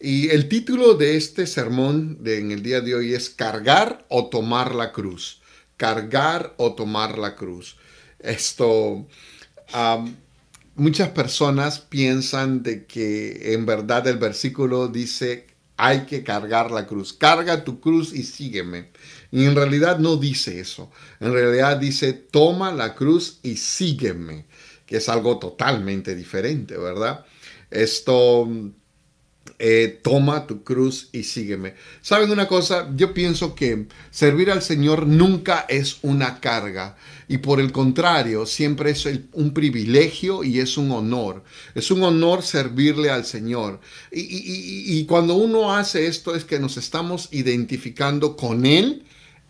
Y el título de este sermón de, en el día de hoy es Cargar o tomar la cruz. Cargar o tomar la cruz. Esto, muchas personas piensan de que en verdad el versículo dice hay que cargar la cruz. Carga tu cruz y sígueme. Y en realidad no dice eso. En realidad dice toma la cruz y sígueme, que es algo totalmente diferente, ¿verdad? Esto eh, toma tu cruz y sígueme. ¿Saben una cosa? Yo pienso que servir al Señor nunca es una carga y por el contrario, siempre es un privilegio y es un honor. Es un honor servirle al Señor. Y, cuando uno hace esto es que nos estamos identificando con Él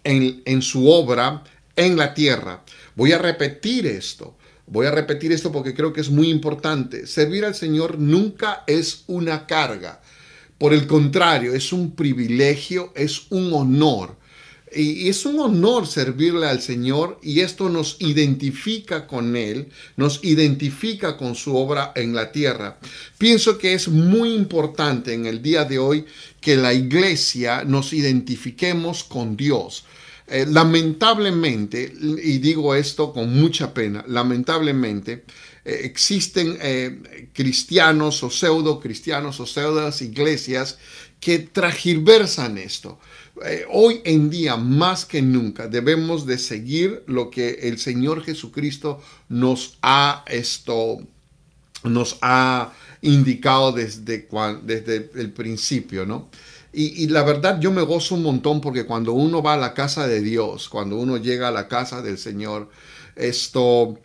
en su obra en la tierra. Voy a repetir esto. Voy a repetir esto porque creo que es muy importante. Servir al Señor nunca es una carga. Por el contrario, es un privilegio, es un honor. Y es un honor servirle al Señor y esto nos identifica con Él, nos identifica con su obra en la tierra. Pienso que es muy importante en el día de hoy que la iglesia nos identifiquemos con Dios. Eh, lamentablemente, y digo esto con mucha pena, lamentablemente eh, existen eh, cristianos o pseudo cristianos o pseudas iglesias que tragiversan esto. hoy en día, más que nunca, debemos de seguir lo que el Señor Jesucristo nos ha esto, nos ha indicado desde, desde el principio, ¿no? Y, la verdad yo me gozo un montón porque cuando uno va a la casa de Dios, cuando uno llega a la casa del Señor, esto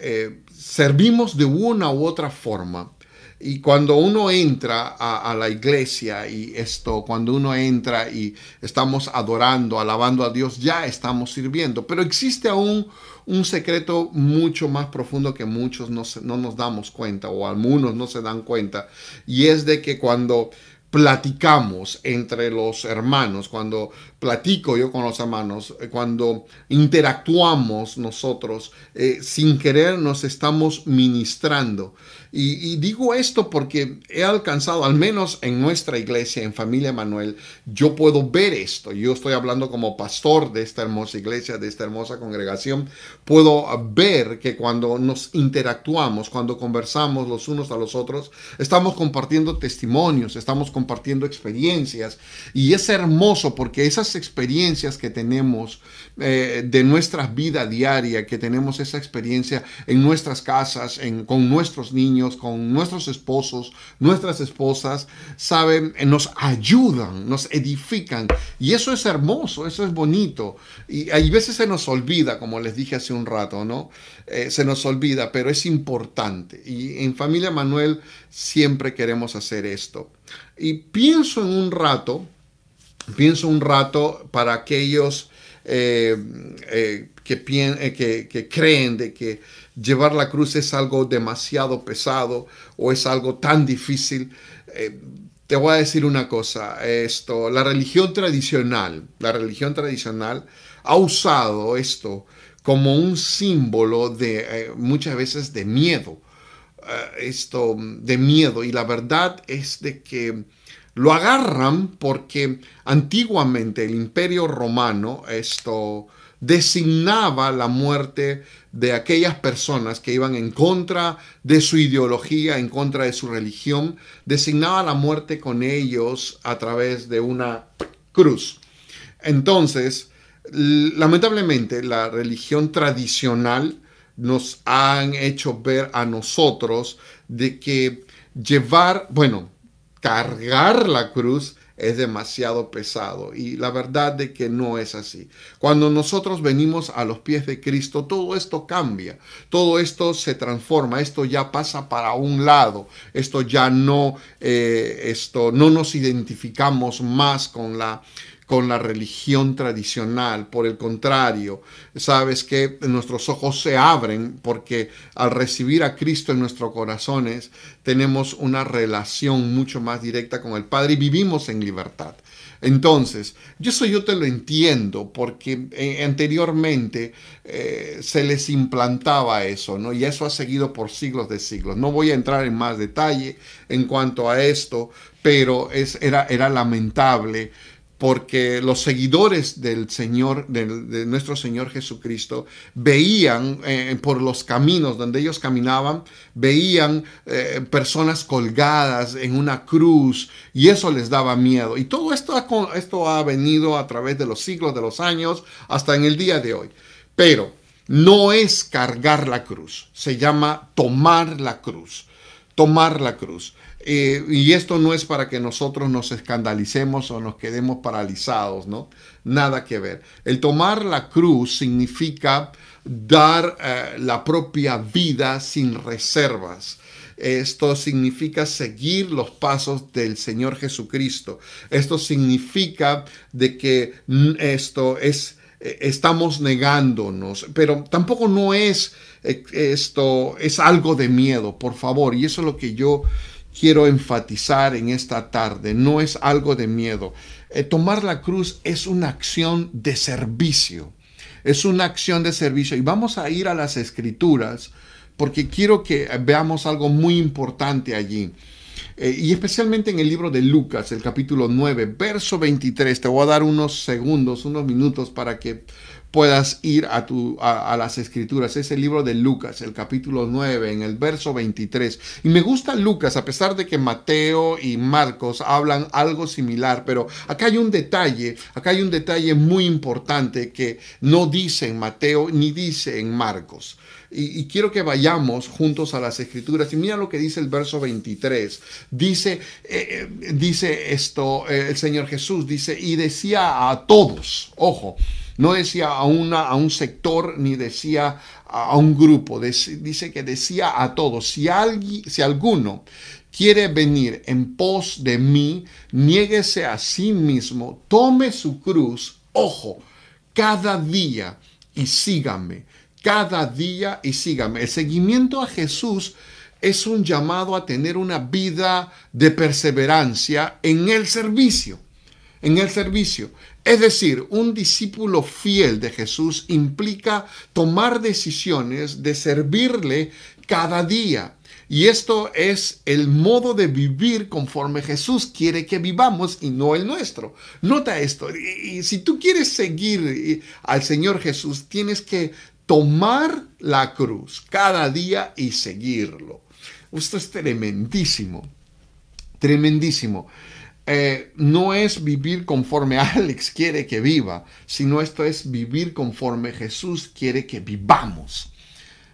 eh, servimos de una u otra forma. Y cuando uno entra a, la iglesia y esto, cuando uno entra y estamos adorando, alabando a Dios, ya estamos sirviendo. Pero existe aún un secreto mucho más profundo que muchos no, no nos damos cuenta o algunos no se dan cuenta. Y es de que cuando platicamos entre los hermanos, cuando platico yo con los hermanos, eh, cuando interactuamos nosotros, eh, sin querer nos estamos ministrando. Y, digo esto porque he alcanzado, al menos en nuestra iglesia, en Familia Manuel, yo puedo ver esto. Yo estoy hablando como pastor de esta hermosa iglesia, de esta hermosa congregación. Puedo ver que cuando nos interactuamos, cuando conversamos los unos a los otros, estamos compartiendo testimonios, estamos compartiendo experiencias. Y es hermoso porque esas experiencias que tenemos eh, de nuestra vida diaria, que tenemos esa experiencia en nuestras casas, en, con nuestros niños, con nuestros esposos, nuestras esposas, saben, nos ayudan, nos edifican. Y eso es hermoso, eso es bonito. Y hay veces se nos olvida, como les dije hace un rato, ¿no? Eh, se nos olvida, pero es importante. Y en Familia Manuel siempre queremos hacer esto. Y pienso en un rato, pienso un rato para aquellos eh, eh, que, que, que creen de que llevar la cruz es algo demasiado pesado o es algo tan difícil. Eh, te voy a decir una cosa, esto, la religión tradicional, la religión tradicional ha usado esto como un símbolo de eh, muchas veces de miedo, eh, esto de miedo y la verdad es de que lo agarran porque antiguamente el imperio romano esto designaba la muerte de aquellas personas que iban en contra de su ideología, en contra de su religión, designaba la muerte con ellos a través de una cruz. Entonces, lamentablemente, la religión tradicional nos han hecho ver a nosotros de que llevar, bueno, cargar la cruz es demasiado pesado. Y la verdad de que no es así. Cuando nosotros venimos a los pies de Cristo, todo esto cambia, todo esto se transforma, esto ya pasa para un lado, esto ya no, eh, esto no nos identificamos más con la con la religión tradicional. Por el contrario, sabes que nuestros ojos se abren porque al recibir a Cristo en nuestros corazones tenemos una relación mucho más directa con el Padre y vivimos en libertad. Entonces, yo eso yo te lo entiendo porque eh, anteriormente eh, se les implantaba eso, ¿no? Y eso ha seguido por siglos de siglos. No voy a entrar en más detalle en cuanto a esto, pero es, era, era lamentable porque los seguidores del Señor, de, nuestro Señor Jesucristo, veían eh, por los caminos donde ellos caminaban, veían eh, personas colgadas en una cruz y eso les daba miedo. Y todo esto ha, esto ha venido a través de los siglos, de los años, hasta en el día de hoy. Pero no es cargar la cruz, se llama tomar la cruz, tomar la cruz. Eh, y esto no es para que nosotros nos escandalicemos o nos quedemos paralizados, ¿no? Nada que ver. El tomar la cruz significa dar eh, la propia vida sin reservas. Esto significa seguir los pasos del Señor Jesucristo. Esto significa de que esto es eh, estamos negándonos, pero tampoco no es esto es algo de miedo, por favor, y eso es lo que yo quiero enfatizar en esta tarde. No es algo de miedo. Eh, tomar la cruz es una acción de servicio. Es una acción de servicio. Y vamos a ir a las escrituras porque quiero que veamos algo muy importante allí. Eh, y especialmente en el libro de Lucas, el capítulo 9, verso 23. Te voy a dar unos segundos, unos minutos para que puedas ir a, tu, a, las escrituras. Es el libro de Lucas, el capítulo 9, en el verso 23. Y me gusta Lucas, a pesar de que Mateo y Marcos hablan algo similar, pero acá hay un detalle, acá hay un detalle muy importante que no dice en Mateo ni dice en Marcos. Y, quiero que vayamos juntos a las escrituras. Y mira lo que dice el verso 23. Dice, eh, eh, dice esto, eh, el Señor Jesús dice, y decía a todos, ojo, no decía a, una, a un sector ni decía a un grupo, dice que decía a todos, si, alguien, si alguno quiere venir en pos de mí, niéguese a sí mismo, tome su cruz, ojo, cada día y sígame, cada día y sígame. El seguimiento a Jesús es un llamado a tener una vida de perseverancia en el servicio en el servicio. Es decir, un discípulo fiel de Jesús implica tomar decisiones de servirle cada día. Y esto es el modo de vivir conforme Jesús quiere que vivamos y no el nuestro. Nota esto. Y, si tú quieres seguir al Señor Jesús, tienes que tomar la cruz cada día y seguirlo. Esto es tremendísimo. Tremendísimo. Eh, no es vivir conforme Alex quiere que viva, sino esto es vivir conforme Jesús quiere que vivamos.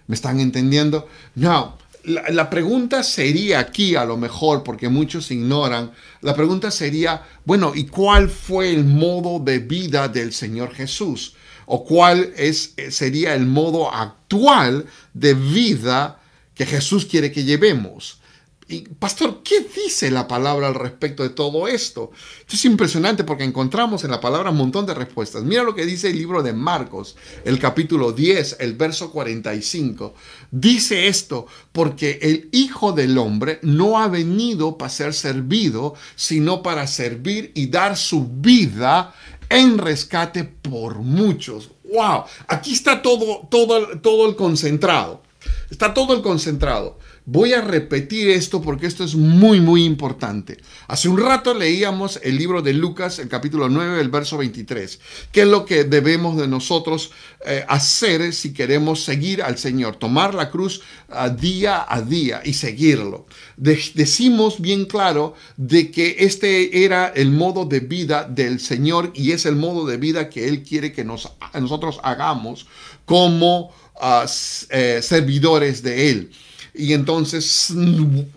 ¿Me están entendiendo? No, la, la, pregunta sería aquí, a lo mejor, porque muchos ignoran, la pregunta sería, bueno, ¿y cuál fue el modo de vida del Señor Jesús? ¿O cuál es, eh, sería el modo actual de vida que Jesús quiere que llevemos? Y, pastor, ¿qué dice la palabra al respecto de todo esto? Esto es impresionante porque encontramos en la palabra un montón de respuestas. Mira lo que dice el libro de Marcos, el capítulo 10, el verso 45. Dice esto, porque el Hijo del Hombre no ha venido para ser servido, sino para servir y dar su vida en rescate por muchos. ¡Wow! Aquí está todo, todo, todo el concentrado. Está todo el concentrado. Voy a repetir esto porque esto es muy, muy importante. Hace un rato leíamos el libro de Lucas, el capítulo 9, el verso 23. ¿Qué es lo que debemos de nosotros eh, hacer si queremos seguir al Señor? Tomar la cruz a día a día y seguirlo. decimos bien claro de que este era el modo de vida del Señor y es el modo de vida que Él quiere que nos, nosotros hagamos como ah, eh, servidores de Él. Y entonces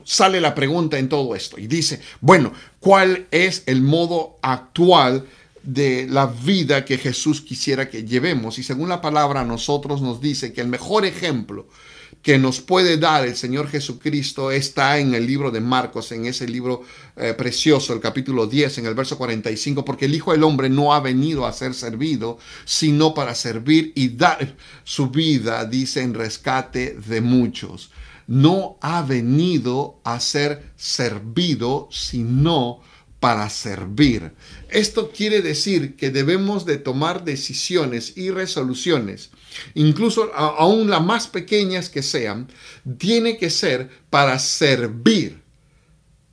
sale la pregunta en todo esto y dice, bueno, ¿cuál es el modo actual de la vida que Jesús quisiera que llevemos? Y según la palabra nosotros nos dice que el mejor ejemplo que nos puede dar el Señor Jesucristo está en el libro de Marcos, en ese libro eh, precioso, el capítulo 10, en el verso 45, porque el Hijo del Hombre no ha venido a ser servido, sino para servir y dar su vida, dice, en rescate de muchos no ha venido a ser servido, sino para servir. Esto quiere decir que debemos de tomar decisiones y resoluciones, incluso aún las más pequeñas que sean, tiene que ser para servir,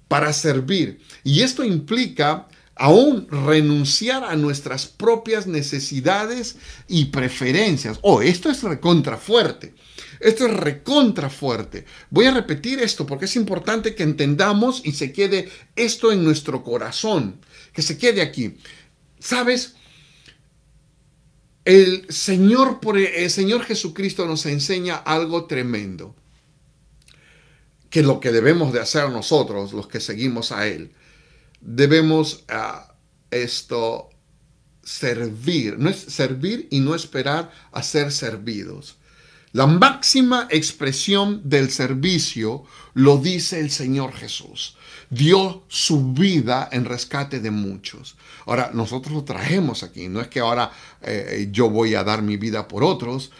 para servir. Y esto implica aún renunciar a nuestras propias necesidades y preferencias. Oh, esto es recontra fuerte. Esto es recontra fuerte. Voy a repetir esto porque es importante que entendamos y se quede esto en nuestro corazón, que se quede aquí. ¿Sabes? El Señor, el Señor Jesucristo nos enseña algo tremendo, que lo que debemos de hacer nosotros, los que seguimos a Él, debemos ah, esto servir, no es servir y no esperar a ser servidos. La máxima expresión del servicio lo dice el Señor Jesús. Dio su vida en rescate de muchos. Ahora, nosotros lo trajemos aquí. No es que ahora eh, yo voy a dar mi vida por otros.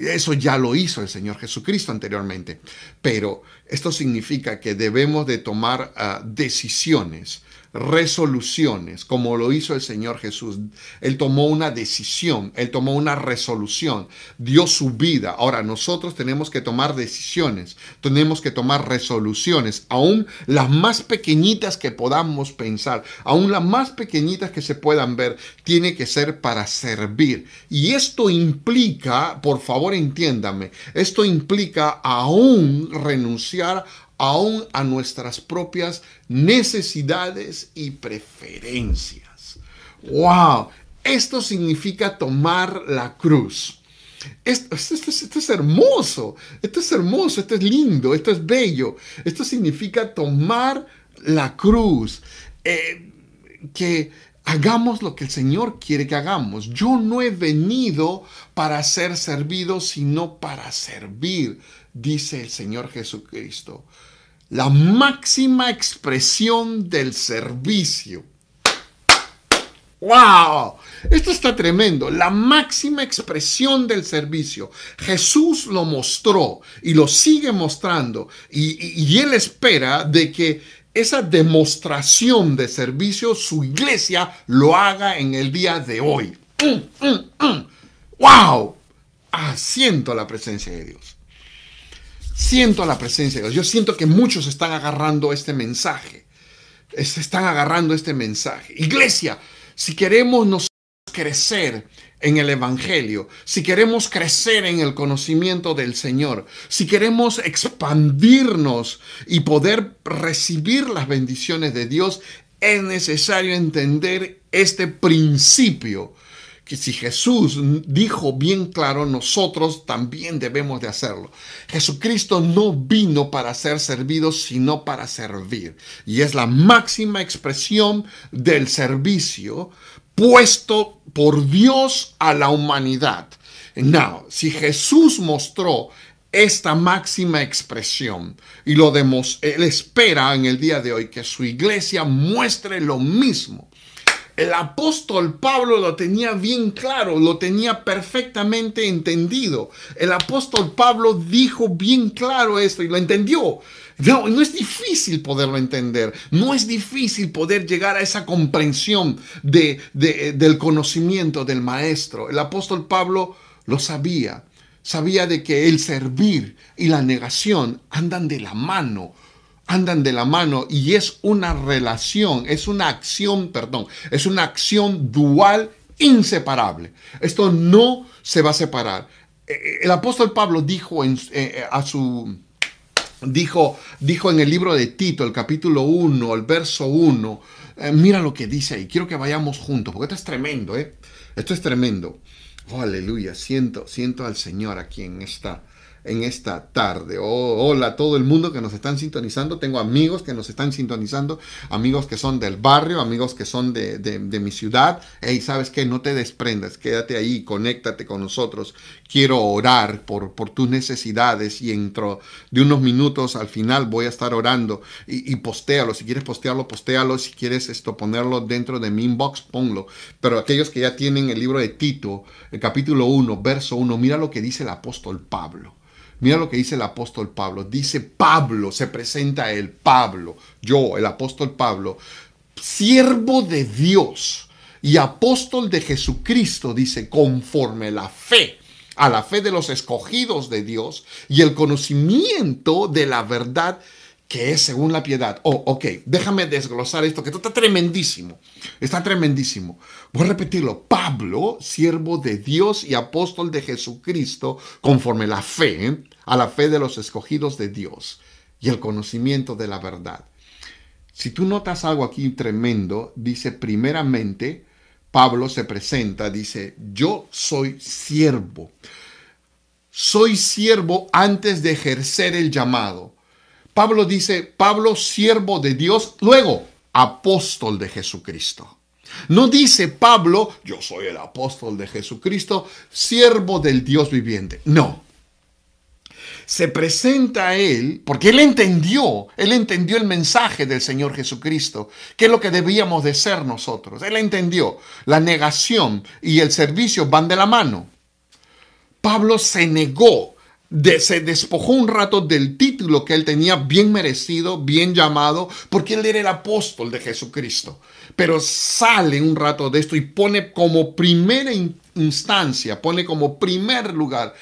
eso ya lo hizo el Señor Jesucristo anteriormente. Pero esto significa que debemos de tomar ah, decisiones resoluciones, como lo hizo el Señor Jesús. Él tomó una decisión, él tomó una resolución, dio su vida. Ahora nosotros tenemos que tomar decisiones, tenemos que tomar resoluciones, aún las más pequeñitas que podamos pensar, aún las más pequeñitas que se puedan ver, tiene que ser para servir. Y esto implica, por favor entiéndame, esto implica aún renunciar aún a nuestras propias necesidades y preferencias. ¡Wow! Esto significa tomar la cruz. Esto, es hermoso, esto es hermoso, esto es lindo, esto es bello. Esto significa tomar la cruz. Eh, que hagamos lo que el Señor quiere que hagamos. Yo no he venido para ser servido, sino para servir, dice el Señor Jesucristo la máxima expresión del servicio. ¡Wow! Esto está tremendo. La máxima expresión del servicio. Jesús lo mostró y lo sigue mostrando. Y, Él espera de que esa demostración de servicio su iglesia lo haga en el día de hoy. ¡Mm, mm, mm! ¡Wow! Ah, siento la presencia de Dios. Siento la presencia de Dios. Yo siento que muchos están agarrando este mensaje. Están agarrando este mensaje. Iglesia, si queremos crecer en el Evangelio, si queremos crecer en el conocimiento del Señor, si queremos expandirnos y poder recibir las bendiciones de Dios, es necesario entender este principio que si Jesús dijo bien claro, nosotros también debemos de hacerlo. Jesucristo no vino para ser servido, sino para servir. Y es la máxima expresión del servicio puesto por Dios a la humanidad. Now, si Jesús mostró esta máxima expresión y lo demos, él espera en el día de hoy que su iglesia muestre lo mismo el apóstol Pablo lo tenía bien claro, lo tenía perfectamente entendido. El apóstol Pablo dijo bien claro esto y lo entendió. No, no es difícil poderlo entender, no es difícil poder llegar a esa comprensión de, del conocimiento del maestro. El apóstol Pablo lo sabía, sabía de que el servir y la negación andan de la mano andan de la mano y es una relación, es una acción, perdón, es una acción dual inseparable. Esto no se va a separar. Eh, eh, el apóstol Pablo dijo en, eh, a su dijo dijo en el libro de Tito, el capítulo 1, el verso 1, mira lo que dice ahí. Quiero que vayamos juntos, porque esto es tremendo, ¿eh? Esto es tremendo. Oh, aleluya, siento siento al Señor aquí en esta en esta tarde. Oh, hola a todo el mundo que nos están sintonizando. Tengo amigos que nos están sintonizando, amigos que son del barrio, amigos que son de, mi ciudad. Hey, ¿sabes qué? No te desprendas, quédate ahí, conéctate con nosotros. Quiero orar por, por tus necesidades y dentro de unos minutos al final voy a estar orando y, y postéalo. Si quieres postearlo, postéalo. Si quieres esto, ponerlo dentro de mi inbox, ponlo. Pero aquellos que ya tienen el libro de Tito, el capítulo 1, verso 1, mira lo que dice el apóstol Pablo. Mira lo que dice el apóstol Pablo. Dice Pablo, se presenta el Pablo, yo, el apóstol Pablo, siervo de Dios y apóstol de Jesucristo, dice, conforme la fe, a la fe de los escogidos de Dios y el conocimiento de la verdad que es según la piedad. Oh, ok, déjame desglosar esto, que esto está tremendísimo. Está tremendísimo. Voy a repetirlo. Pablo, siervo de Dios y apóstol de Jesucristo, conforme la fe, a la fe de los escogidos de Dios y el conocimiento de la verdad. Si tú notas algo aquí tremendo, dice primeramente, Pablo se presenta, dice, yo soy siervo. Soy siervo antes de ejercer el llamado. Pablo dice, Pablo siervo de Dios, luego apóstol de Jesucristo. No dice Pablo, yo soy el apóstol de Jesucristo, siervo del Dios viviente. No. Se presenta a él porque él entendió, él entendió el mensaje del Señor Jesucristo, que es lo que debíamos de ser nosotros. Él entendió, la negación y el servicio van de la mano. Pablo se negó se despojó un rato del título que él tenía bien merecido, bien llamado, porque él era el apóstol de Jesucristo. Pero sale un rato de esto y pone como primera instancia, pone como primer lugar,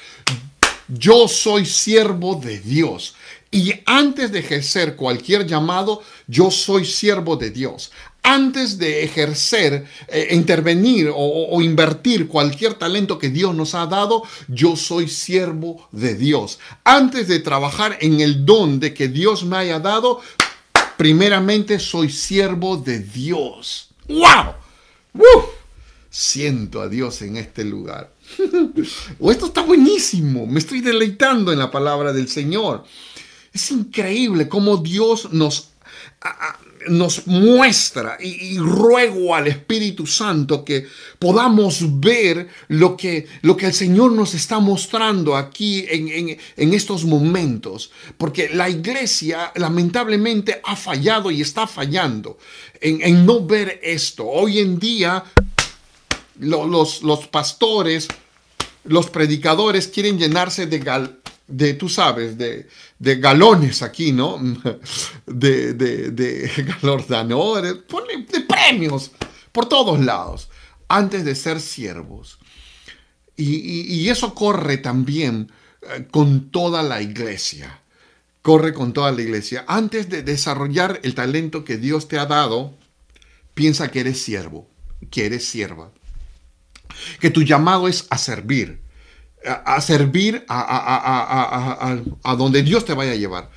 yo soy siervo de Dios. Y antes de ejercer cualquier llamado, yo soy siervo de Dios antes de ejercer, eh, intervenir o, invertir cualquier talento que Dios nos ha dado, yo soy siervo de Dios. Antes de trabajar en el don de que Dios me haya dado, primeramente soy siervo de Dios. ¡Wow! Siento a Dios en este lugar. o esto está buenísimo. Me estoy deleitando en la palabra del Señor. Es increíble cómo Dios nos nos muestra y, ruego al Espíritu Santo que podamos ver lo que, lo que el Señor nos está mostrando aquí en, estos momentos. Porque la iglesia lamentablemente ha fallado y está fallando en, no ver esto. Hoy en día los, los pastores, los predicadores quieren llenarse de, gal, de tú sabes, de, de galones aquí, ¿no? De, de, de de premios por todos lados, antes de ser siervos. Y, y, eso corre también eh, con toda la iglesia. Corre con toda la iglesia. Antes de desarrollar el talento que Dios te ha dado, piensa que eres siervo, que eres sierva. Que tu llamado es a servir a, servir a, donde Dios te vaya a llevar.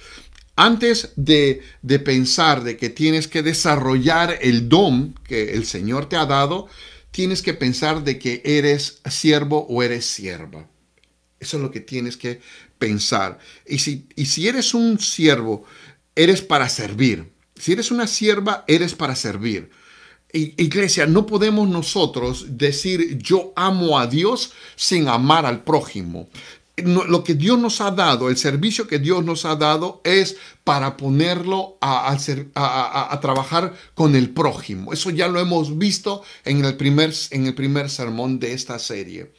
Antes de, de, pensar de que tienes que desarrollar el don que el Señor te ha dado, tienes que pensar de que eres siervo o eres sierva. Eso es lo que tienes que pensar. Y si, y si eres un siervo, eres para servir. Si eres una sierva, eres para servir. Iglesia, no podemos nosotros decir yo amo a Dios sin amar al prójimo. lo que Dios nos ha dado, el servicio que Dios nos ha dado es para ponerlo a, a, trabajar con el prójimo. Eso ya lo hemos visto en el primer, en el primer sermón de esta serie.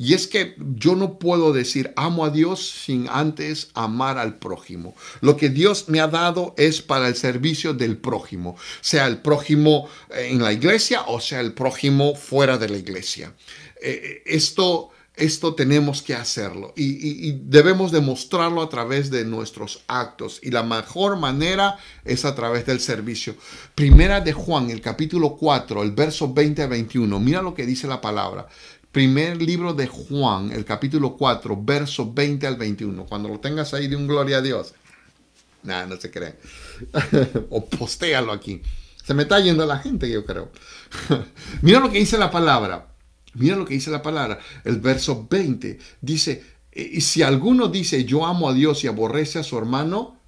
Y es que yo no puedo decir amo a Dios sin antes amar al prójimo. Lo que Dios me ha dado es para el servicio del prójimo, sea el prójimo en la iglesia o sea el prójimo fuera de la iglesia. Eh, eh, esto, esto tenemos que hacerlo y, y, debemos demostrarlo a través de nuestros actos y la mejor manera es a través del servicio. Primera de Juan, el capítulo 4, el verso 20 a 21. Mira lo que dice la palabra. Primer libro de Juan, el capítulo 4, verso 20 al 21. Cuando lo tengas ahí, de un gloria a Dios. Nada, no se cree. o postéalo aquí. Se me está yendo la gente, yo creo. Mira lo que dice la palabra. Mira lo que dice la palabra. El verso 20 dice, y si alguno dice yo amo a Dios y aborrece a su hermano,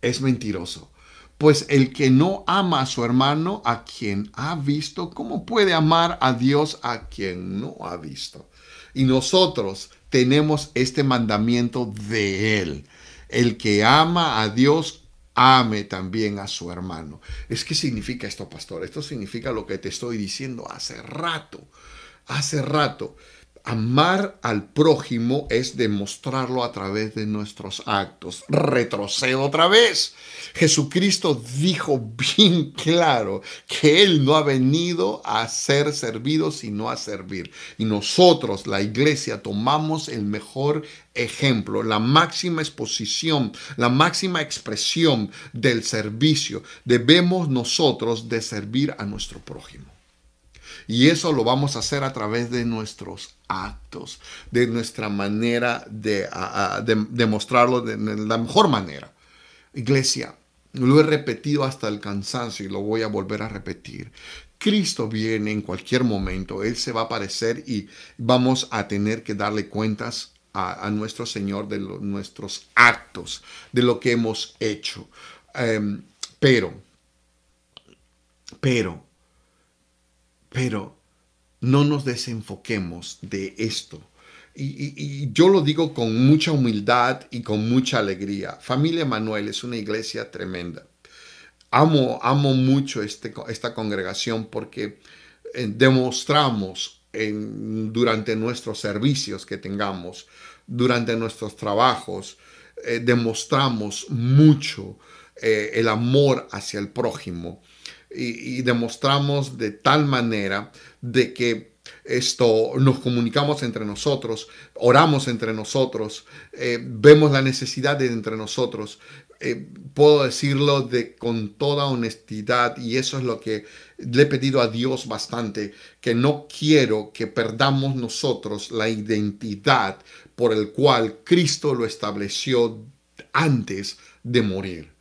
es mentiroso. Pues el que no ama a su hermano, a quien ha visto, ¿cómo puede amar a Dios a quien no ha visto? Y nosotros tenemos este mandamiento de Él. El que ama a Dios, ame también a su hermano. ¿Es qué significa esto, pastor? Esto significa lo que te estoy diciendo hace rato. Hace rato. Amar al prójimo es demostrarlo a través de nuestros actos. Retrocedo otra vez. Jesucristo dijo bien claro que Él no ha venido a ser servido, sino a servir. Y nosotros, la iglesia, tomamos el mejor ejemplo, la máxima exposición, la máxima expresión del servicio. Debemos nosotros de servir a nuestro prójimo. Y eso lo vamos a hacer a través de nuestros actos, de nuestra manera de, demostrarlo de, la mejor manera. Iglesia, lo he repetido hasta el cansancio y lo voy a volver a repetir. Cristo viene en cualquier momento, Él se va a aparecer y vamos a tener que darle cuentas a, nuestro Señor de nuestros actos, de lo que hemos hecho. Em, pero, pero, pero no nos desenfoquemos de esto. Y, yo lo digo con mucha humildad y con mucha alegría. Familia Manuel es una iglesia tremenda. Amo, amo mucho este, esta congregación porque eh, demostramos durante nuestros servicios que tengamos, durante nuestros trabajos, eh, demostramos mucho eh, el amor hacia el prójimo y, demostramos de tal manera de que esto nos comunicamos entre nosotros, oramos entre nosotros, eh, vemos la necesidad de entre nosotros. Eh, puedo decirlo de con toda honestidad y eso es lo que le he pedido a Dios bastante, que no quiero que perdamos nosotros la identidad por el cual Cristo lo estableció antes de morir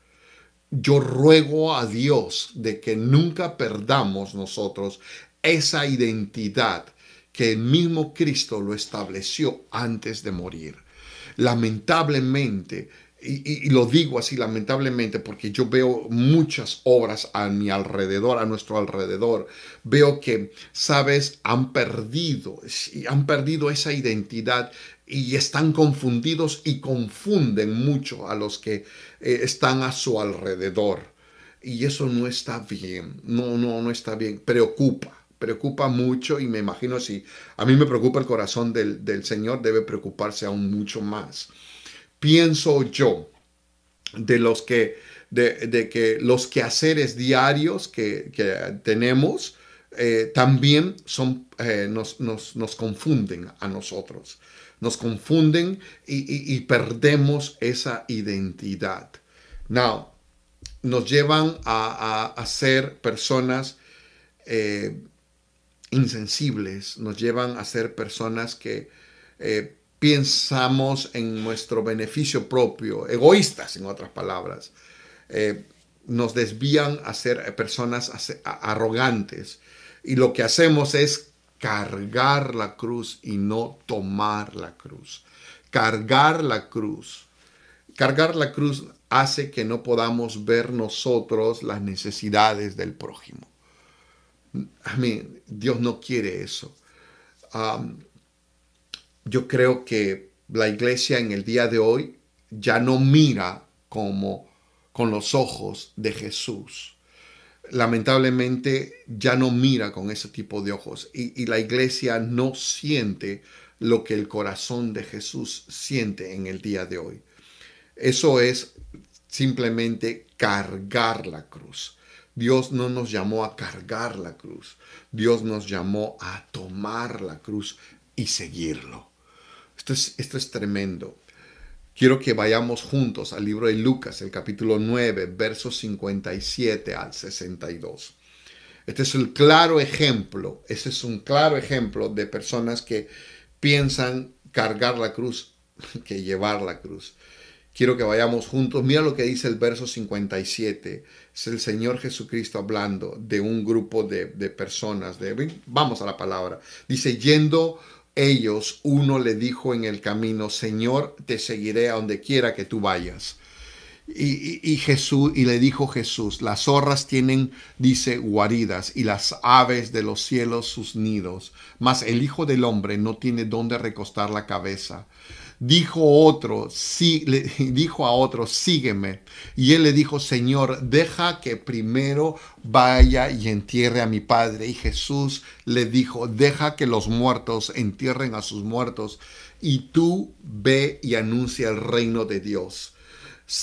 yo ruego a Dios de que nunca perdamos nosotros esa identidad que el mismo Cristo lo estableció antes de morir. Lamentablemente, y, lo digo así lamentablemente porque yo veo muchas obras a mi alrededor, a nuestro alrededor. Veo que, sabes, han perdido, han perdido esa identidad y están confundidos y confunden mucho a los que eh, están a su alrededor. Y eso no está bien, no, no, no está bien, preocupa, preocupa mucho y me imagino si a mí me preocupa el corazón del, del Señor, debe preocuparse aún mucho más. Pienso yo de los que, de, que los quehaceres diarios que, tenemos eh, también son, eh, nos, nos confunden a nosotros nos confunden y, perdemos esa identidad. Now, nos llevan a, ser personas eh, insensibles, nos llevan a ser personas que eh, pensamos en nuestro beneficio propio, egoístas en otras palabras. Eh, nos desvían a ser personas arrogantes y lo que hacemos es cargar la cruz y no tomar la cruz. Cargar la cruz. Cargar la cruz hace que no podamos ver nosotros las necesidades del prójimo. Amén. Dios no quiere eso. yo creo que la iglesia en el día de hoy ya no mira como con los ojos de Jesús lamentablemente ya no mira con ese tipo de ojos y, la iglesia no siente lo que el corazón de Jesús siente en el día de hoy. Eso es simplemente cargar la cruz. Dios no nos llamó a cargar la cruz. Dios nos llamó a tomar la cruz y seguirlo. Esto es, esto es tremendo. Quiero que vayamos juntos al libro de Lucas, el capítulo 9, versos 57 al 62. Este es el claro ejemplo, este es un claro ejemplo de personas que piensan cargar la cruz que llevar la cruz. Quiero que vayamos juntos. Mira lo que dice el verso 57. Es el Señor Jesucristo hablando de un grupo de, de personas. De, vamos a la palabra. Dice, yendo ellos, uno le dijo en el camino, Señor, te seguiré a donde quiera que tú vayas. Y, Jesús, y le dijo Jesús, las zorras tienen, dice, guaridas, y las aves de los cielos sus nidos, mas el Hijo del Hombre no tiene dónde recostar la cabeza. Dijo otro, sí, le dijo a otro, sígueme. Y él le dijo, Señor, deja que primero vaya y entierre a mi padre. Y Jesús le dijo, deja que los muertos entierren a sus muertos y tú ve y anuncia el reino de Dios.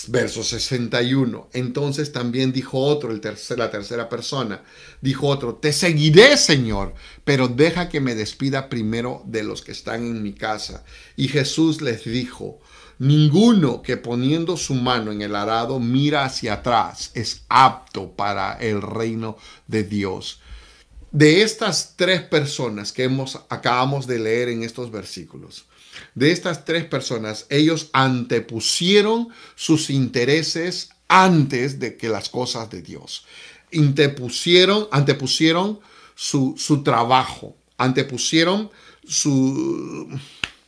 Verso 61. Entonces también dijo otro, el la tercera persona, dijo otro, te seguiré, Señor, pero deja que me despida primero de los que están en mi casa. Y Jesús les dijo, ninguno que poniendo su mano en el arado mira hacia atrás es apto para el reino de Dios. De estas tres personas que hemos, acabamos de leer en estos versículos, de estas tres personas, ellos antepusieron sus intereses antes de que las cosas de Dios. Antepusieron, antepusieron su, su trabajo, antepusieron su,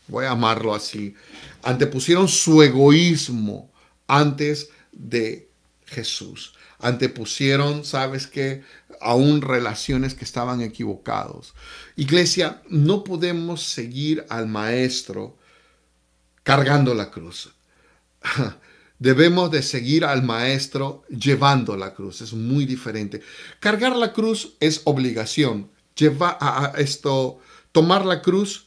voy a llamarlo así, antepusieron su egoísmo antes de Jesús. Antepusieron, ¿sabes qué? Aún relaciones que estaban equivocados. Iglesia, no podemos seguir al Maestro cargando la cruz. Debemos de seguir al Maestro llevando la cruz. Es muy diferente. Cargar la cruz es obligación. Llevar a esto, tomar la cruz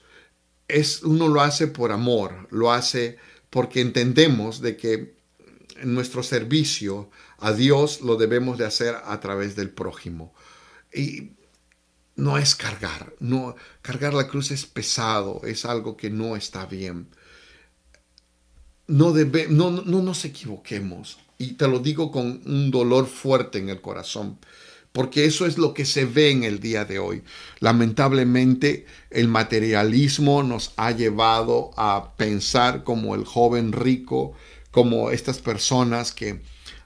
es uno lo hace por amor, lo hace porque entendemos de que nuestro servicio a Dios lo debemos de hacer a través del prójimo. Y no es cargar, no cargar la cruz es pesado, es algo que no está bien. No, debe, no, no nos equivoquemos, y te lo digo con un dolor fuerte en el corazón, porque eso es lo que se ve en el día de hoy. Lamentablemente, el materialismo nos ha llevado a pensar como el joven rico, como estas personas que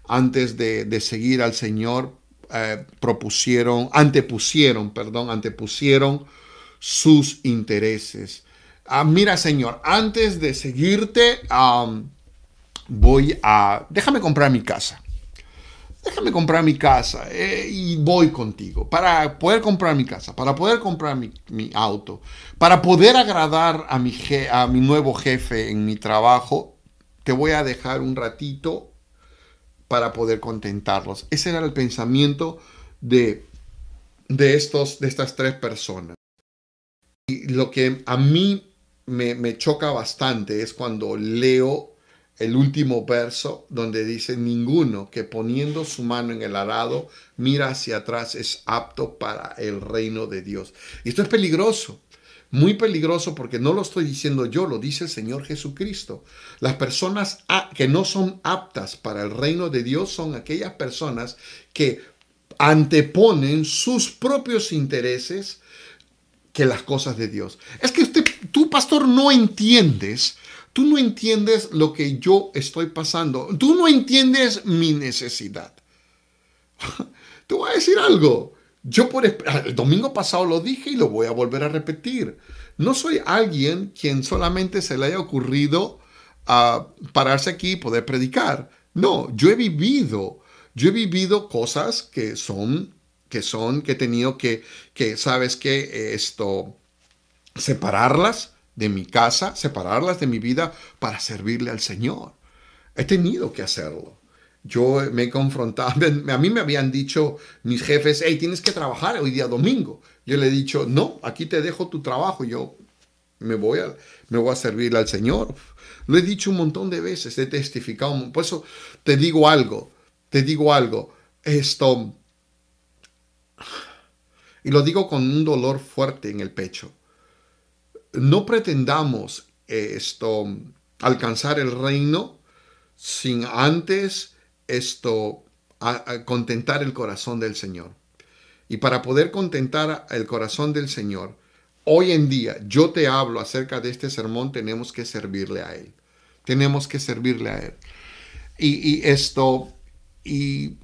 antes de, de seguir al Señor eh, propusieron, antepusieron, perdón, antepusieron sus intereses. Ah, mira, Señor, antes de seguirte, voy a, déjame comprar mi casa. Déjame comprar mi casa eh, y voy contigo para poder comprar mi casa, para poder comprar mi, auto, para poder agradar a mi, a mi nuevo jefe en mi trabajo. Te voy a dejar un ratito para poder contentarlos. Ese era el pensamiento de, de, estos, de estas tres personas. Y lo que a mí me, me choca bastante es cuando leo el último verso donde dice, ninguno que poniendo su mano en el arado mira hacia atrás es apto para el reino de Dios. Y esto es peligroso, muy peligroso porque no lo estoy diciendo yo, lo dice el Señor Jesucristo. Las personas que no son aptas para el reino de Dios son aquellas personas que anteponen sus propios intereses que las cosas de Dios. Es que tú, pastor, no entiendes. Tú no entiendes lo que yo estoy pasando. Tú no entiendes mi necesidad. Te voy a decir algo. Yo por el domingo pasado lo dije y lo voy a volver a repetir. No soy alguien quien solamente se le haya ocurrido a pararse aquí y poder predicar. No, yo he vivido, yo he vivido cosas que son, que son, que he tenido que, que sabes que esto, separarlas de mi casa, separarlas de mi vida para servirle al Señor. He tenido que hacerlo. Yo me he confrontado, a mí me habían dicho mis jefes, hey, tienes que trabajar hoy día domingo. Yo le he dicho, no, aquí te dejo tu trabajo, yo me voy a, me voy a servir al Señor. Lo he dicho un montón de veces, he testificado, por eso te digo algo, te digo algo, esto, y lo digo con un dolor fuerte en el pecho. No pretendamos esto, alcanzar el reino sin antes esto, a, contentar el corazón del Señor. Y para poder contentar el corazón del Señor, hoy en día yo te hablo acerca de este sermón, tenemos que servirle a Él. Tenemos que servirle a Él. Y, esto, y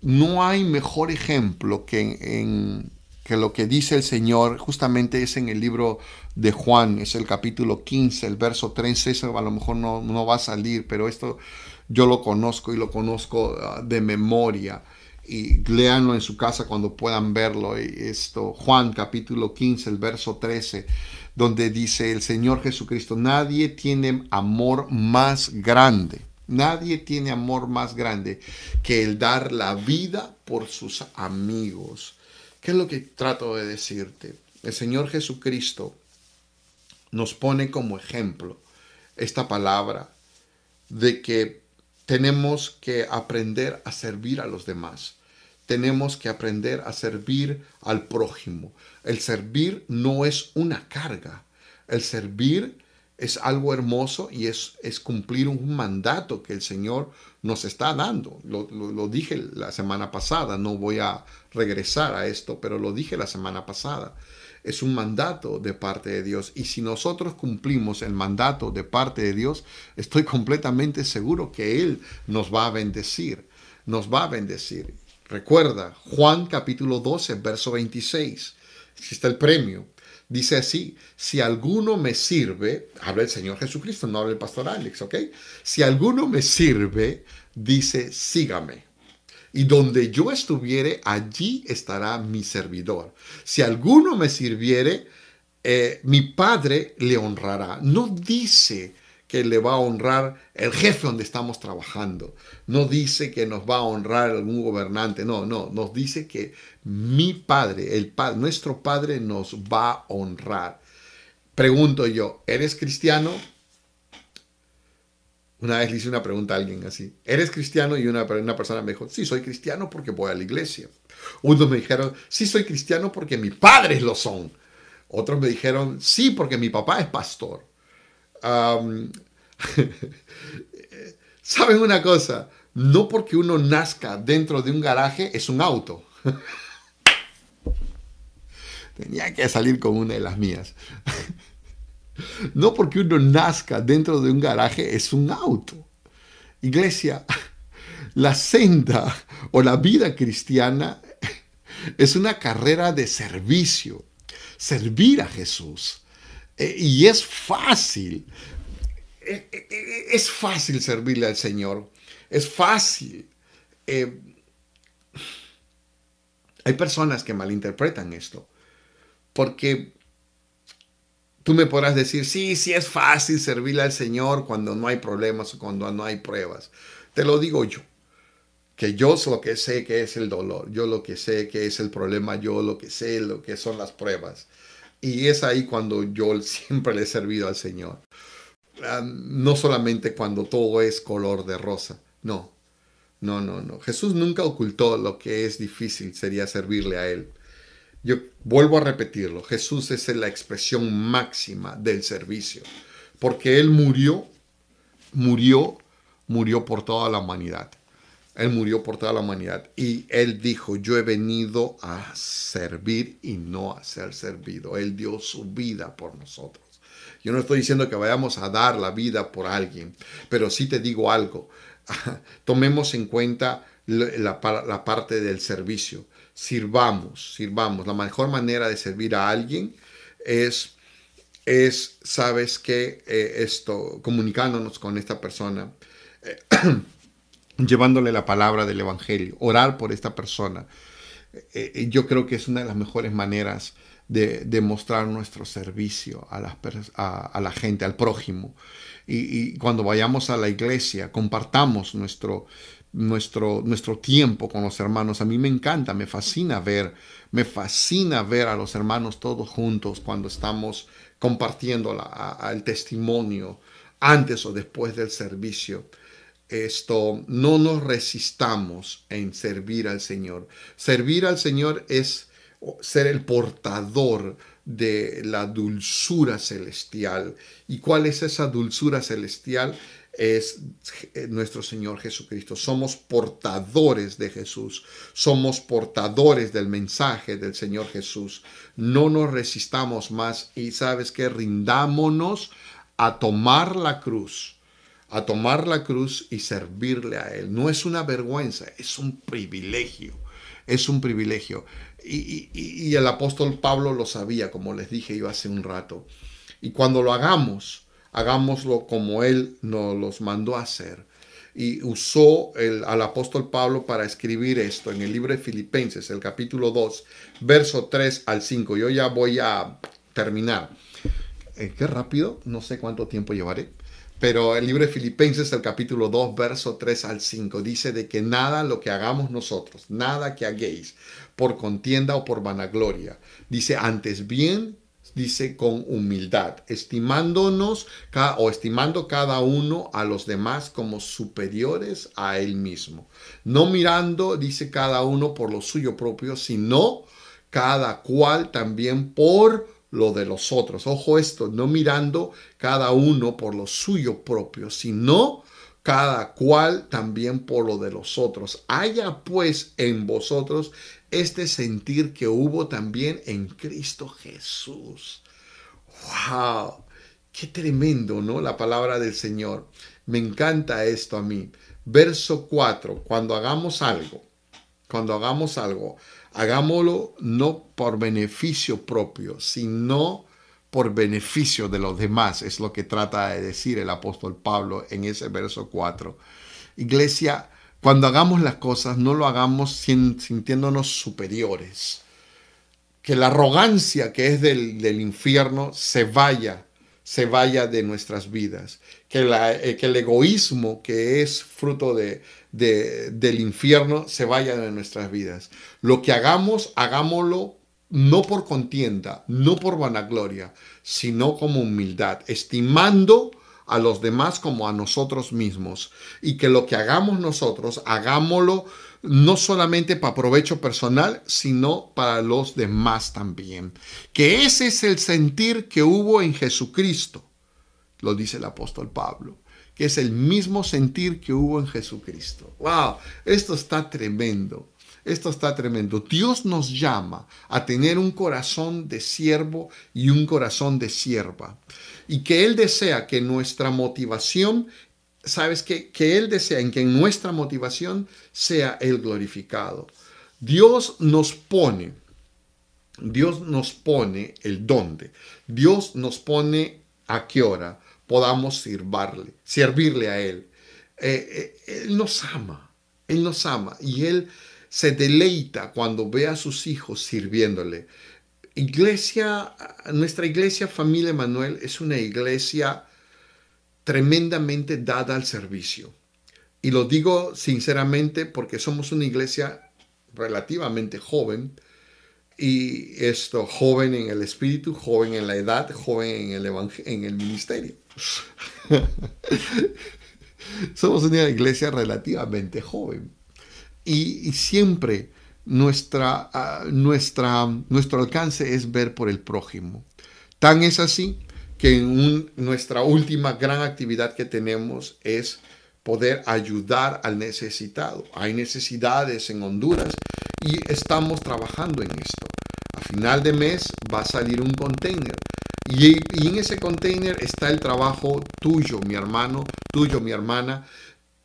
no hay mejor ejemplo que en, que lo que dice el Señor justamente es en el libro de Juan, es el capítulo 15, el verso 13, eso a lo mejor no, no va a salir, pero esto yo lo conozco y lo conozco ah, de memoria. Y léanlo en su casa cuando puedan verlo. Esto, Juan capítulo 15, el verso 13, donde dice el Señor Jesucristo, nadie tiene amor más grande, nadie tiene amor más grande que el dar la vida por sus amigos. ¿Qué es lo que trato de decirte? El Señor Jesucristo nos pone como ejemplo esta palabra de que tenemos que aprender a servir a los demás. Tenemos que aprender a servir al prójimo. El servir no es una carga. El servir es algo hermoso y es, es cumplir un mandato que el Señor nos está dando. Lo, lo, dije la semana pasada, no voy a regresar a esto, pero lo dije la semana pasada. Es un mandato de parte de Dios y si nosotros cumplimos el mandato de parte de Dios, estoy completamente seguro que Él nos va a bendecir, nos va a bendecir. Recuerda, Juan capítulo 12, verso 26, aquí está el premio. Dice así, si alguno me sirve, habla el Señor Jesucristo, no habla el pastor Alex, ¿ok? Si alguno me sirve, dice, sígame. Y donde yo estuviere, allí estará mi servidor. Si alguno me sirviere, eh, mi Padre le honrará. No dice que le va a honrar el jefe donde estamos trabajando. No dice que nos va a honrar algún gobernante. No, no. Nos dice que mi Padre, Padre, nuestro Padre nos va a honrar. Pregunto yo, ¿eres cristiano? Una vez le hice una pregunta a alguien así, ¿eres cristiano? Y una, una persona me dijo, sí, soy cristiano porque voy a la iglesia. Unos me dijeron, sí, soy cristiano porque mis padres lo son. Otros me dijeron, sí, porque mi papá es pastor. ¿Saben una cosa? No porque uno nazca dentro de un garaje es un auto. Tenía que salir con una de las mías. No porque uno nazca dentro de un garaje es un auto. Iglesia, la senda o la vida cristiana es una carrera de servicio, servir a Jesús. Eh, y es fácil, eh, eh, es fácil servirle al Señor, es fácil. hay personas que malinterpretan esto, porque Tú me podrás decir, sí, sí es fácil servirle al Señor cuando no hay problemas o cuando no hay pruebas. Te lo digo yo, que yo lo que sé que es el dolor, yo lo que sé que es el problema, yo lo que sé lo que son las pruebas. Y es ahí cuando yo siempre le he servido al Señor. Ah, no solamente cuando todo es color de rosa, no, no, no, no. Jesús nunca ocultó lo que es difícil, sería servirle a Él. Yo vuelvo a repetirlo, Jesús es la expresión máxima del servicio, porque Él murió, murió, murió por toda la humanidad. Él murió por toda la humanidad y Él dijo, yo he venido a servir y no a ser servido. Él dio su vida por nosotros. Yo no estoy diciendo que vayamos a dar la vida por alguien, pero sí te digo algo. Tomemos en cuenta la, la parte del servicio sirvamos, sirvamos. La mejor manera de servir a alguien es, es sabes que eh, esto, comunicándonos con esta persona, eh, llevándole la palabra del Evangelio, orar por esta persona. Eh, yo creo que es una de las mejores maneras de, demostrar nuestro servicio a, las, a, la gente, al prójimo. Y, y, cuando vayamos a la iglesia, compartamos nuestro, nuestro, nuestro tiempo con los hermanos. A mí me encanta, me fascina ver, me fascina ver a los hermanos todos juntos cuando estamos compartiendo el testimonio antes o después del servicio. Esto, no nos resistamos en servir al Señor. Servir al Señor es ser el portador de la dulzura celestial. ¿Y cuál es esa dulzura celestial? Es eh, nuestro Señor Jesucristo. Somos portadores de Jesús. Somos portadores del mensaje del Señor Jesús. No nos resistamos más y sabes que rindámonos a tomar la cruz, a tomar la cruz y servirle a Él. No es una vergüenza, es un privilegio. Es un privilegio. Y, y el apóstol Pablo lo sabía, como les dije yo hace un rato. Y cuando lo hagamos, hagámoslo como Él nos los mandó a hacer. Y usó al apóstol Pablo para escribir esto en el libro de Filipenses, el capítulo 2, verso 3 al 5. Yo ya voy a terminar. eh, qué rápido, no sé cuánto tiempo llevaré. Pero el libro de Filipenses, el capítulo 2, verso 3 al 5, dice de que nada lo que hagamos nosotros, nada que hagáis por contienda o por vanagloria. Dice, antes bien, dice con humildad, estimándonos o estimando cada uno a los demás como superiores a él mismo. No mirando, dice cada uno por lo suyo propio, sino cada cual también por lo de los otros. Ojo esto, no mirando cada uno por lo suyo propio, sino cada cual también por lo de los otros. Haya pues en vosotros este sentir que hubo también en Cristo Jesús. ¡Wow! Qué tremendo, ¿no? La palabra del Señor. Me encanta esto a mí. Verso 4, cuando hagamos algo, cuando hagamos algo, hagámoslo no por beneficio propio, sino por beneficio de los demás, es lo que trata de decir el apóstol Pablo en ese verso 4. Iglesia, cuando hagamos las cosas, no lo hagamos sintiéndonos superiores. Que la arrogancia que es del, infierno se vaya, se vaya de nuestras vidas. Que, eh, el egoísmo que es fruto de, del infierno se vaya de nuestras vidas. Lo que hagamos, hagámoslo no por contienda, no por vanagloria, sino como humildad, estimando a los demás como a nosotros mismos. Y que lo que hagamos nosotros, hagámoslo no solamente para provecho personal, sino para los demás también. Que ese es el sentir que hubo en Jesucristo, lo dice el apóstol Pablo que es el mismo sentir que hubo en Jesucristo. ¡Wow! Esto está tremendo. Esto está tremendo. Dios nos llama a tener un corazón de siervo y un corazón de sierva. Y que Él desea que nuestra motivación, ¿sabes qué? Que Él desea en que nuestra motivación sea el glorificado. Dios nos pone, Dios nos pone el dónde. Dios nos pone a qué hora podamos servirle, servirle a Él. Eh, eh, él nos ama, Él nos ama y Él se deleita cuando ve a sus hijos sirviéndole. Iglesia, nuestra iglesia Familia Manuel es una iglesia tremendamente dada al servicio. Y lo digo sinceramente porque somos una iglesia relativamente joven, y esto joven en el espíritu, joven en la edad, joven en el, en el ministerio. Somos una iglesia relativamente joven y, siempre nuestra, ah, nuestra, nuestro alcance es ver por el prójimo. Tan es así que en nuestra última gran actividad que tenemos es poder ayudar al necesitado. Hay necesidades en Honduras y estamos trabajando en esto. A final de mes va a salir un container y, en ese container está el trabajo tuyo, mi hermano, tuyo, mi hermana,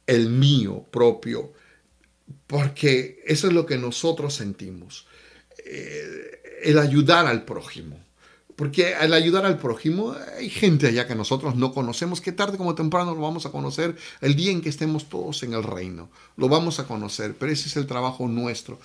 el mío propio, porque eso es lo que nosotros sentimos, eh, el ayudar al prójimo. Porque al ayudar al prójimo hay gente allá que nosotros no conocemos, que tarde como temprano lo vamos a conocer el día en que estemos todos en el reino. Lo vamos a conocer, pero ese es el trabajo nuestro.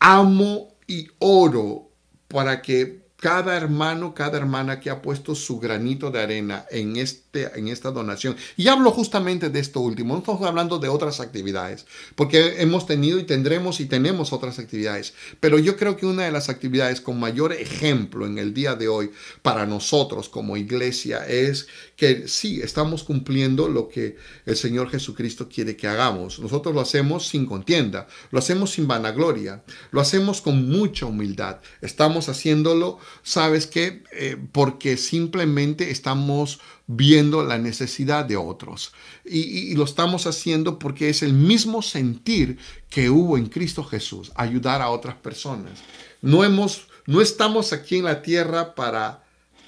Amo y oro para que cada hermano, cada hermana que ha puesto su granito de arena en, este, en esta donación. Y hablo justamente de esto último, no estamos hablando de otras actividades, porque hemos tenido y tendremos y tenemos otras actividades. Pero yo creo que una de las actividades con mayor ejemplo en el día de hoy para nosotros como iglesia es que sí, estamos cumpliendo lo que el Señor Jesucristo quiere que hagamos. Nosotros lo hacemos sin contienda, lo hacemos sin vanagloria, lo hacemos con mucha humildad. Estamos haciéndolo, ¿sabes qué? Eh, porque simplemente estamos viendo la necesidad de otros. Y, y, lo estamos haciendo porque es el mismo sentir que hubo en Cristo Jesús, ayudar a otras personas. No hemos, no estamos aquí en la tierra para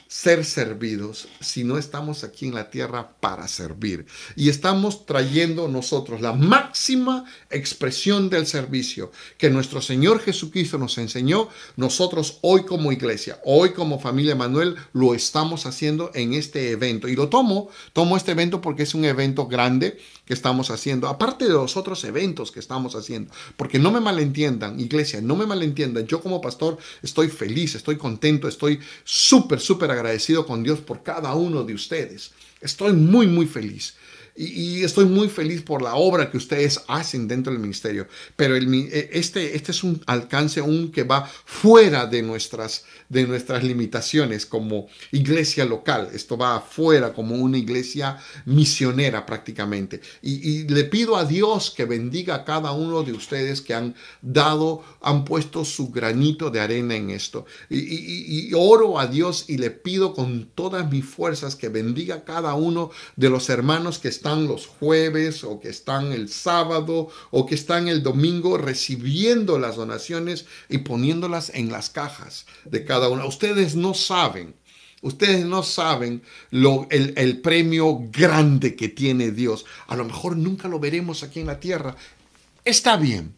ser servidos si no estamos aquí en la tierra para servir. Y estamos trayendo nosotros la máxima expresión del servicio que nuestro Señor Jesucristo nos enseñó. Nosotros hoy como iglesia, hoy como familia Manuel, lo estamos haciendo en este evento. Y lo tomo, tomo este evento porque es un evento grande que estamos haciendo, aparte de los otros eventos que estamos haciendo. Porque no me malentiendan, iglesia, no me malentiendan. Yo como pastor estoy feliz, estoy contento, estoy súper, súper agradecido con Dios por cada uno de ustedes. Estoy muy, muy feliz. Y, estoy muy feliz por la obra que ustedes hacen dentro del ministerio. Pero el, e, este, este es un alcance aún que va fuera de nuestras, de nuestras limitaciones como iglesia local. Esto va afuera como una iglesia misionera prácticamente. Y, le pido a Dios que bendiga a cada uno de ustedes que han dado, han puesto su granito de arena en esto. Y, y oro a Dios y le pido con todas mis fuerzas que bendiga a cada uno de los hermanos que están están los jueves o que están el sábado o que están el domingo recibiendo las donaciones y poniéndolas en las cajas de cada una. Ustedes no saben. Ustedes no saben lo, el, el premio grande que tiene Dios. A lo mejor nunca lo veremos aquí en la tierra. Está bien,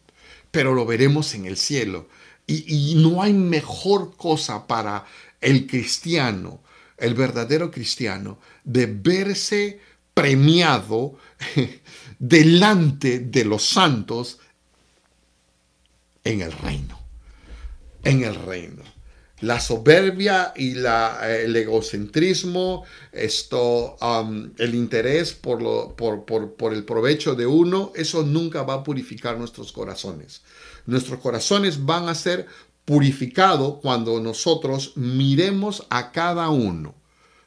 pero lo veremos en el cielo. Y, y, no hay mejor cosa para el cristiano, el verdadero cristiano, de verse premiado delante de los santos en el reino. En el reino. La soberbia y la, el egocentrismo, esto, el interés por el provecho de uno, eso nunca va a purificar nuestros corazones. Nuestros corazones van a ser purificados cuando nosotros miremos a cada uno.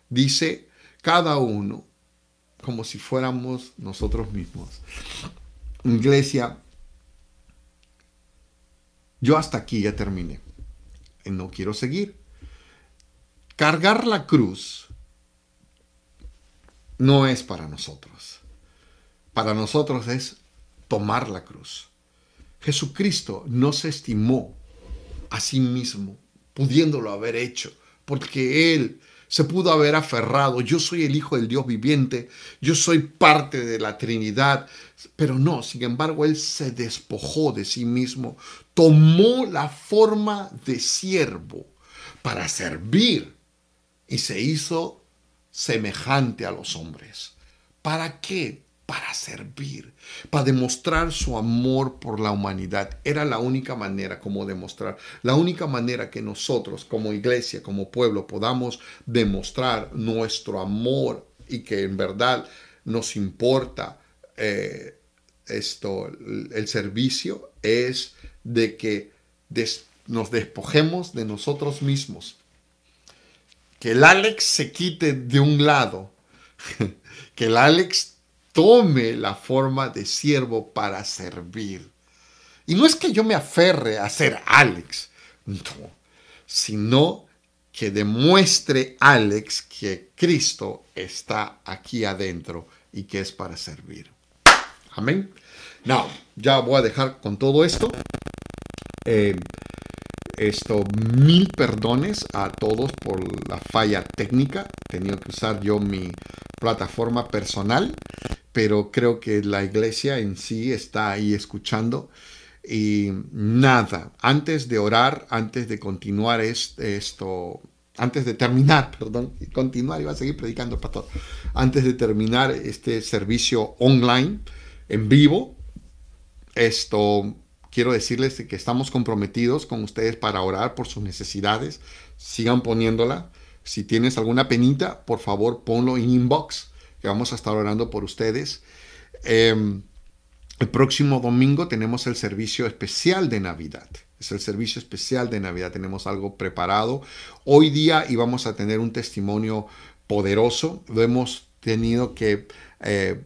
Dice, cada uno como si fuéramos nosotros mismos. Iglesia, yo hasta aquí ya terminé. No quiero seguir. Cargar la cruz no es para nosotros. Para nosotros es tomar la cruz. Jesucristo no se estimó a sí mismo, pudiéndolo haber hecho, porque Él se pudo haber aferrado, yo soy el Hijo del Dios viviente, yo soy parte de la Trinidad, pero no, sin embargo, Él se despojó de sí mismo, tomó la forma de siervo para servir y se hizo semejante a los hombres. ¿Para qué? Para servir, para demostrar su amor por la humanidad. Era la única manera como demostrar, la única manera que nosotros como iglesia, como pueblo, podamos demostrar nuestro amor y que en verdad nos importa eh, esto, el servicio, es de que nos despojemos de nosotros mismos. Que el Alex se quite de un lado, que el Alex tome la forma de siervo para servir. Y no es que yo me aferre a ser Alex, no, sino que demuestre Alex que Cristo está aquí adentro y que es para servir. Amén. No, ya voy a dejar con todo esto. Eh, esto, mil perdones a todos por la falla técnica. He tenido que usar yo mi plataforma personal pero creo que la iglesia en sí está ahí escuchando. Y nada, antes de orar, antes de continuar esto, antes de terminar, perdón, continuar, iba a seguir predicando, pastor, antes de terminar este servicio online, en vivo, esto, quiero decirles que estamos comprometidos con ustedes para orar por sus necesidades, sigan poniéndola. Si tienes alguna penita, por favor ponlo en inbox que vamos a estar orando por ustedes. Em, el próximo domingo tenemos el servicio especial de Navidad. Es el servicio especial de Navidad. Tenemos algo preparado. Hoy día íbamos a tener un testimonio poderoso. Lo hemos tenido que eh,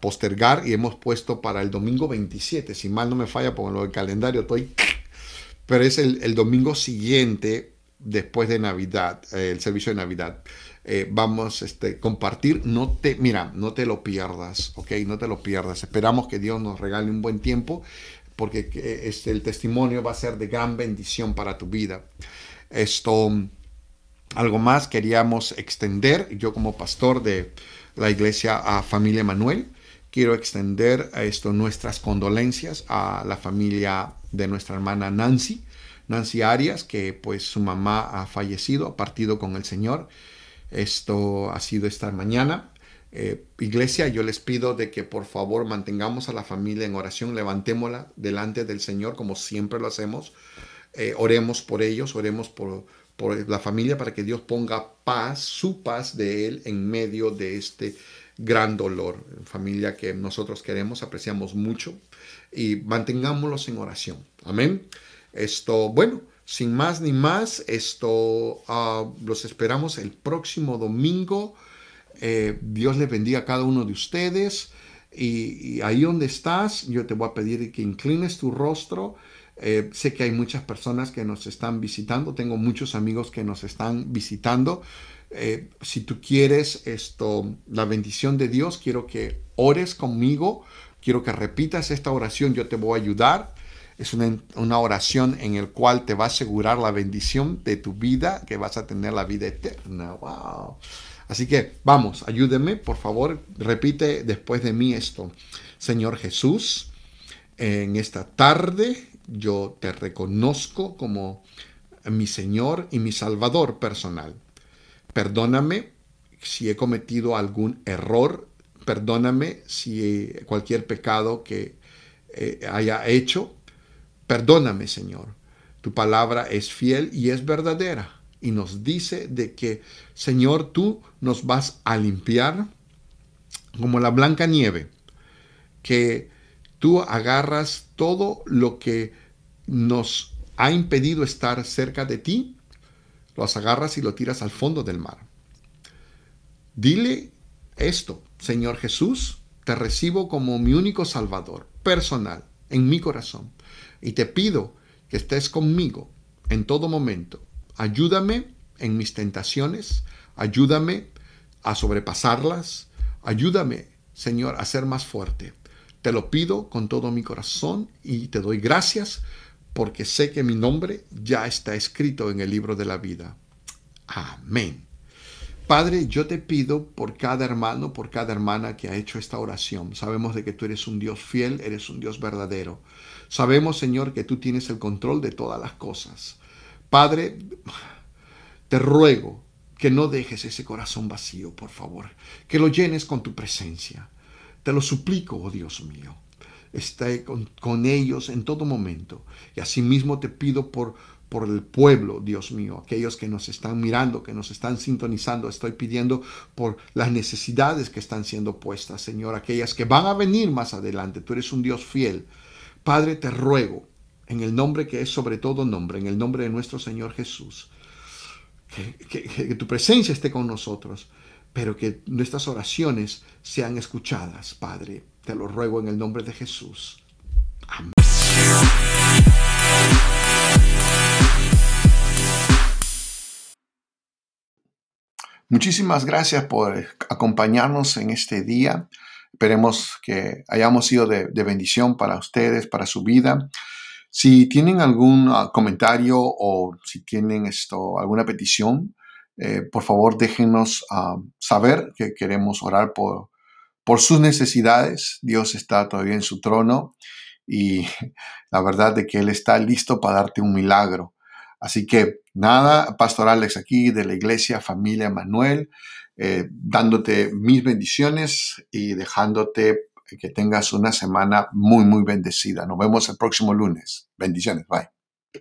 postergar y hemos puesto para el domingo 27. Si mal no me falla, por lo del calendario estoy... Pero es el, domingo siguiente después de Navidad, eh, el servicio de Navidad. Eh, vamos a este, compartir. No te, mira, no te lo pierdas, ¿ok? No te lo pierdas. Esperamos que Dios nos regale un buen tiempo porque este, el testimonio va a ser de gran bendición para tu vida. Esto, algo más queríamos extender, yo como pastor de la iglesia a Familia Manuel, quiero extender esto nuestras condolencias a la familia de nuestra hermana Nancy, Nancy Arias, que pues su mamá ha fallecido, ha partido con el Señor. Esto ha sido esta mañana. Eh, iglesia, yo les pido de que por favor mantengamos a la familia en oración, levantémosla delante del Señor como siempre lo hacemos. Eh, oremos por ellos, oremos por, por la familia para que Dios ponga paz, su paz de Él en medio de este gran dolor. Familia que nosotros queremos, apreciamos mucho y mantengámoslos en oración. Amén. Esto, bueno, sin más ni más, esto ah, los esperamos el próximo domingo. Eh, Dios les bendiga a cada uno de ustedes. Y, ahí donde estás, yo te voy a pedir que inclines tu rostro. Eh, sé que hay muchas personas que nos están visitando. Tengo muchos amigos que nos están visitando. Eh, si tú quieres esto, la bendición de Dios, quiero que ores conmigo. Quiero que repitas esta oración. Yo te voy a ayudar. Es una, una oración en el cual te va a asegurar la bendición de tu vida, que vas a tener la vida eterna. Wow. Así que vamos, ayúdeme, por favor, repite después de mí esto. Señor Jesús, en esta tarde yo te reconozco como mi Señor y mi Salvador personal. Perdóname si he cometido algún error, perdóname si cualquier pecado que eh, haya hecho, perdóname Señor. Tu palabra es fiel y es verdadera y nos dice de que, Señor, tú nos vas a limpiar como la blanca nieve, que tú agarras todo lo que nos ha impedido estar cerca de ti, los agarras y lo tiras al fondo del mar. Dile esto, Señor Jesús, te recibo como mi único Salvador personal en mi corazón y te pido que estés conmigo en todo momento Ayúdame en mis tentaciones, ayúdame a sobrepasarlas, ayúdame, Señor, a ser más fuerte. Te lo pido con todo mi corazón y te doy gracias porque sé que mi nombre ya está escrito en el libro de la vida. Amén. Padre, yo te pido por cada hermano, por cada hermana que ha hecho esta oración. Sabemos de que tú eres un Dios fiel, eres un Dios verdadero. Sabemos, Señor, que tú tienes el control de todas las cosas. Padre, te ruego que no dejes ese corazón vacío, por favor, que lo llenes con tu presencia. Te lo suplico, oh Dios mío. Esté con, ellos en todo momento. Y asimismo te pido por, por el pueblo, Dios mío, aquellos que nos están mirando, que nos están sintonizando. Estoy pidiendo por las necesidades que están siendo puestas, Señor, aquellas que van a venir más adelante. Tú eres un Dios fiel. Padre, te ruego en el nombre que es sobre todo nombre, en el nombre de nuestro Señor Jesús. Que, tu presencia esté con nosotros, pero que nuestras oraciones sean escuchadas, Padre. Te lo ruego en el nombre de Jesús. Amén. Muchísimas gracias por acompañarnos en este día. Esperemos que hayamos sido de bendición para ustedes, para su vida. Si tienen algún ah, comentario o si tienen esto, alguna petición, eh, por favor déjenos ah, saber que queremos orar por, por sus necesidades. Dios está todavía en su trono y la verdad de que Él está listo para darte un milagro. Así que nada, Pastor Alex aquí de la iglesia Familia Manuel, eh, dándote mis bendiciones y dejándote que tengas una semana muy, muy bendecida. Nos vemos el próximo lunes. Bendiciones. Bye.